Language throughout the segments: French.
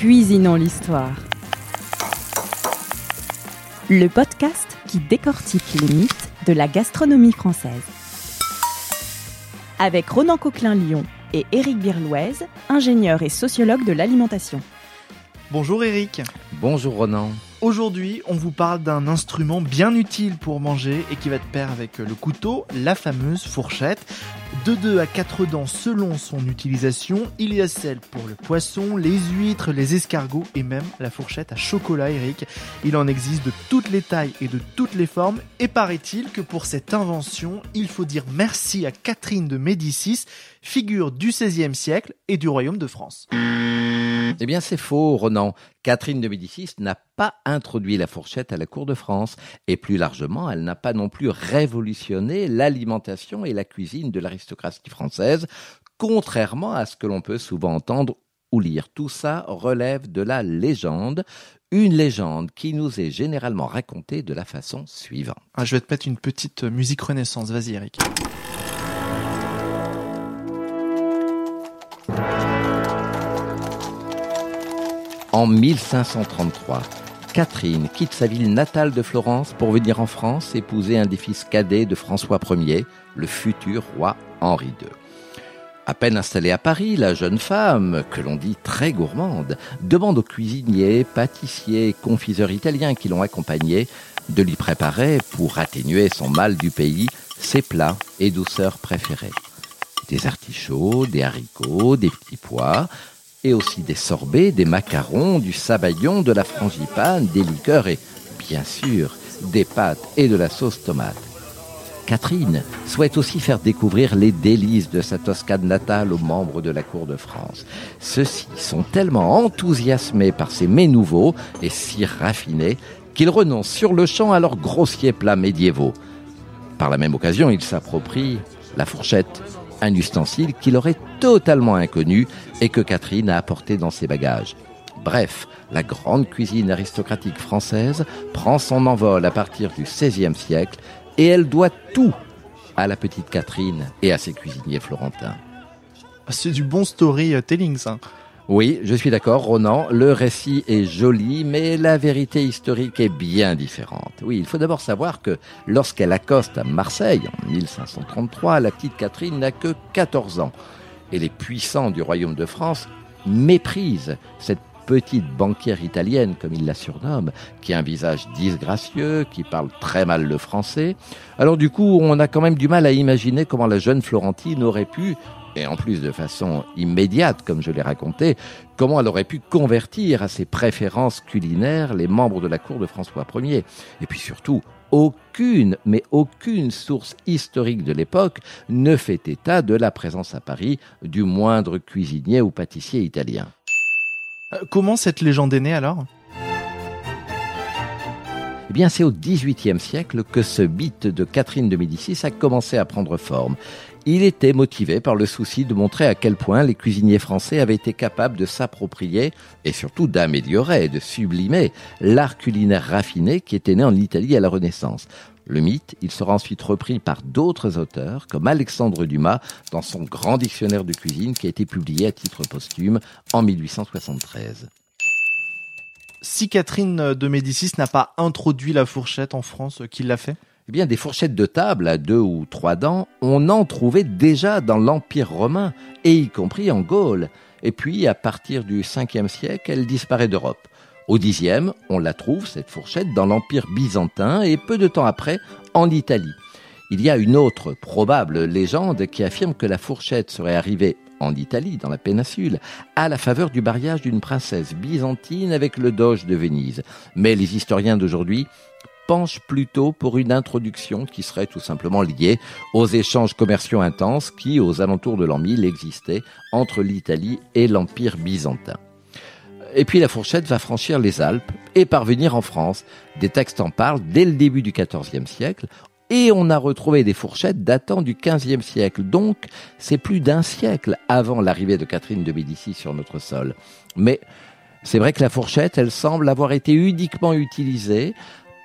Cuisinons l'histoire. Le podcast qui décortique les mythes de la gastronomie française. Avec Ronan Coquelin-Lyon et Éric Birlouez, ingénieur et sociologue de l'alimentation. Bonjour Éric. Bonjour Ronan. Aujourd'hui, on vous parle d'un instrument bien utile pour manger et qui va de pair avec le couteau, la fameuse fourchette. De 2 à 4 dents selon son utilisation, il y a celle pour le poisson, les huîtres, les escargots et même la fourchette à chocolat, Eric. Il en existe de toutes les tailles et de toutes les formes et paraît-il que pour cette invention, il faut dire merci à Catherine de Médicis, figure du XVIe siècle et du royaume de France. Eh bien, c'est faux, Ronan. Catherine de Médicis n'a pas introduit la fourchette à la cour de France. Et plus largement, elle n'a pas non plus révolutionné l'alimentation et la cuisine de l'aristocratie française, contrairement à ce que l'on peut souvent entendre ou lire. Tout ça relève de la légende, une légende qui nous est généralement racontée de la façon suivante. Ah, je vais te mettre une petite musique renaissance. Vas-y, Eric. En 1533, Catherine quitte sa ville natale de Florence pour venir en France épouser un des fils cadets de François Ier, le futur roi Henri II. À peine installée à Paris, la jeune femme, que l'on dit très gourmande, demande aux cuisiniers, pâtissiers confiseurs italiens qui l'ont accompagnée de lui préparer, pour atténuer son mal du pays, ses plats et douceurs préférés. Des artichauts, des haricots, des petits pois, et aussi des sorbets, des macarons, du sabayon, de la frangipane, des liqueurs et, bien sûr, des pâtes et de la sauce tomate. Catherine souhaite aussi faire découvrir les délices de sa Toscane natale aux membres de la cour de France. Ceux-ci sont tellement enthousiasmés par ces mets nouveaux et si raffinés qu'ils renoncent sur le champ à leurs grossiers plats médiévaux. Par la même occasion, ils s'approprient la fourchette, un ustensile qui leur est totalement inconnu et que Catherine a apporté dans ses bagages. Bref, la grande cuisine aristocratique française prend son envol à partir du XVIe siècle et elle doit tout à la petite Catherine et à ses cuisiniers florentins. Ah, c'est du bon storytelling, ça. Oui, je suis d'accord, Ronan, le récit est joli, mais la vérité historique est bien différente. Oui, il faut d'abord savoir que lorsqu'elle accoste à Marseille en 1533, la petite Catherine n'a que 14 ans. Et les puissants du royaume de France méprisent cette petite banquière italienne, comme il la surnomme, qui a un visage disgracieux, qui parle très mal le français. Alors du coup, on a quand même du mal à imaginer comment la jeune Florentine aurait pu et en plus de façon immédiate, comme je l'ai raconté, comment elle aurait pu convertir à ses préférences culinaires les membres de la cour de François Ier. Et puis surtout, aucune, mais aucune source historique de l'époque ne fait état de la présence à Paris du moindre cuisinier ou pâtissier italien. Euh, comment cette légende est née alors? Eh bien, c'est au XVIIIe siècle que ce mythe de Catherine de Médicis a commencé à prendre forme. Il était motivé par le souci de montrer à quel point les cuisiniers français avaient été capables de s'approprier et surtout d'améliorer, de sublimer l'art culinaire raffiné qui était né en Italie à la Renaissance. Le mythe, il sera ensuite repris par d'autres auteurs, comme Alexandre Dumas, dans son grand dictionnaire de cuisine qui a été publié à titre posthume en 1873. Si Catherine de Médicis n'a pas introduit la fourchette en France, qui l'a fait? Eh bien, des fourchettes de table à deux ou trois dents, on en trouvait déjà dans l'Empire romain, et y compris en Gaule. Et puis, à partir du 5e siècle, elle disparaît d'Europe. Au Xe, on la trouve, cette fourchette, dans l'Empire byzantin, et peu de temps après, en Italie. Il y a une autre probable légende qui affirme que la fourchette serait arrivée en Italie, dans la péninsule, à la faveur du mariage d'une princesse byzantine avec le doge de Venise. Mais les historiens d'aujourd'hui penche plutôt pour une introduction qui serait tout simplement liée aux échanges commerciaux intenses qui, aux alentours de l'an 1000, existaient entre l'Italie et l'Empire byzantin. Et puis la fourchette va franchir les Alpes et parvenir en France. Des textes en parlent dès le début du XIVe siècle. Et on a retrouvé des fourchettes datant du XVe siècle. Donc, c'est plus d'un siècle avant l'arrivée de Catherine de Médicis sur notre sol. Mais c'est vrai que la fourchette, elle semble avoir été uniquement utilisée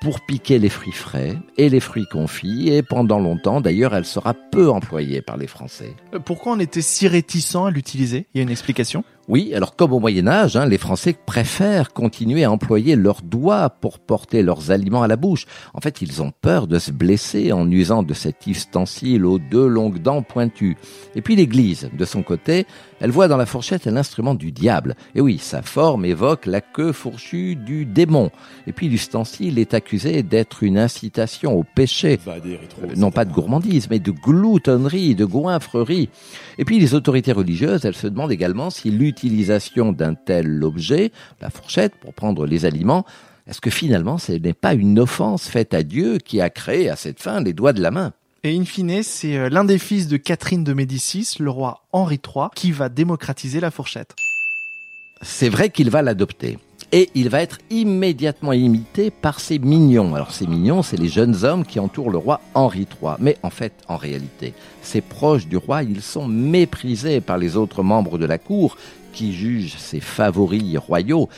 pour piquer les fruits frais et les fruits confits, et pendant longtemps d'ailleurs elle sera peu employée par les Français. Euh, pourquoi on était si réticent à l'utiliser? Il y a une explication? Oui, alors comme au Moyen Âge, hein, les Français préfèrent continuer à employer leurs doigts pour porter leurs aliments à la bouche. En fait, ils ont peur de se blesser en usant de cet ustensile aux deux longues dents pointues. Et puis l'Église, de son côté, elle voit dans la fourchette l'instrument du diable. Et oui, sa forme évoque la queue fourchue du démon. Et puis l'ustensile est accusé d'être une incitation au péché. Euh, non pas de gourmandise, mais de gloutonnerie, de goinfrerie. Et puis les autorités religieuses, elles se demandent également si l'utilisation d'un tel objet, la fourchette pour prendre les aliments, est-ce que finalement ce n'est pas une offense faite à Dieu qui a créé à cette fin les doigts de la main? Et in fine, c'est euh, l'un des fils de Catherine de Médicis, le roi Henri III, qui va démocratiser la fourchette. C'est vrai qu'il va l'adopter. Et il va être immédiatement imité par ses mignons. Alors ces mignons, c'est les jeunes hommes qui entourent le roi Henri III. Mais en fait, en réalité, ces proches du roi, ils sont méprisés par les autres membres de la cour qui jugent ses favoris royaux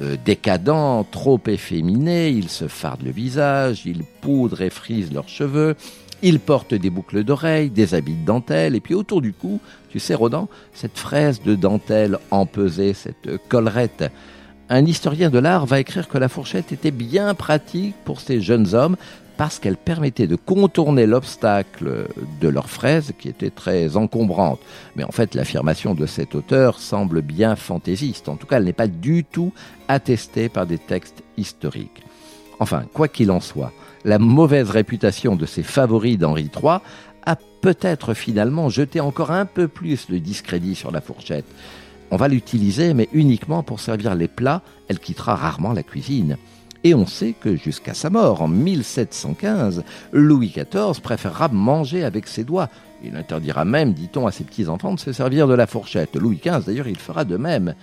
euh, décadents, trop efféminés, ils se fardent le visage, ils poudrent et frisent leurs cheveux, ils portent des boucles d'oreilles, des habits de dentelle, et puis autour du cou, tu sais, Rodan, cette fraise de dentelle empesée, cette collerette. Un historien de l'art va écrire que la fourchette était bien pratique pour ces jeunes hommes parce qu'elle permettait de contourner l'obstacle de leur fraise qui était très encombrante. Mais en fait, l'affirmation de cet auteur semble bien fantaisiste. En tout cas, elle n'est pas du tout attestée par des textes historiques. Enfin, quoi qu'il en soit, la mauvaise réputation de ses favoris d'Henri III a peut-être finalement jeté encore un peu plus le discrédit sur la fourchette. On va l'utiliser, mais uniquement pour servir les plats, elle quittera rarement la cuisine. Et on sait que jusqu'à sa mort, en 1715, Louis XIV préférera manger avec ses doigts. Il interdira même, dit-on, à ses petits-enfants de se servir de la fourchette. Louis XV, d'ailleurs, il fera de même.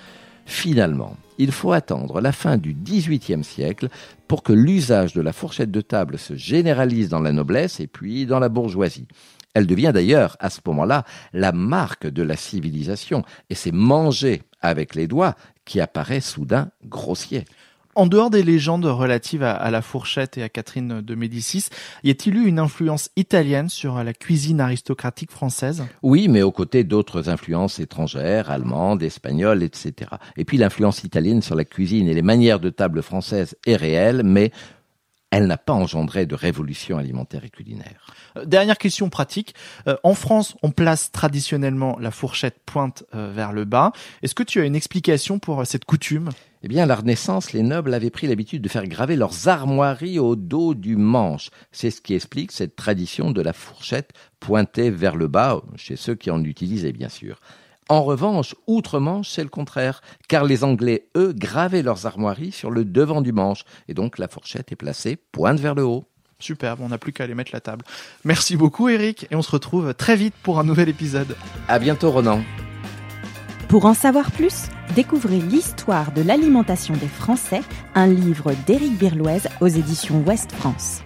Finalement, il faut attendre la fin du XVIIIe siècle pour que l'usage de la fourchette de table se généralise dans la noblesse et puis dans la bourgeoisie. Elle devient d'ailleurs, à ce moment-là, la marque de la civilisation, et c'est manger avec les doigts qui apparaît soudain grossier. En dehors des légendes relatives à, la fourchette et à Catherine de Médicis, y a-t-il eu une influence italienne sur la cuisine aristocratique française? Oui, mais aux côtés d'autres influences étrangères, allemandes, espagnoles, etc. Et puis l'influence italienne sur la cuisine et les manières de table françaises est réelle, mais elle n'a pas engendré de révolution alimentaire et culinaire. Euh, dernière question pratique. Euh, en France, on place traditionnellement la fourchette pointe euh, vers le bas. Est-ce que tu as une explication pour cette coutume? Eh bien, à la Renaissance, les nobles avaient pris l'habitude de faire graver leurs armoiries au dos du manche. C'est ce qui explique cette tradition de la fourchette pointée vers le bas, chez ceux qui en utilisaient bien sûr. En revanche, outre-Manche, c'est le contraire, car les Anglais, eux, gravaient leurs armoiries sur le devant du manche, et donc la fourchette est placée pointe vers le haut. Superbe, on n'a plus qu'à aller mettre la table. Merci beaucoup Eric, et on se retrouve très vite pour un nouvel épisode. À bientôt Ronan. Pour en savoir plus, découvrez l'histoire de l'alimentation des Français, un livre d'Éric Birloise aux éditions Ouest France.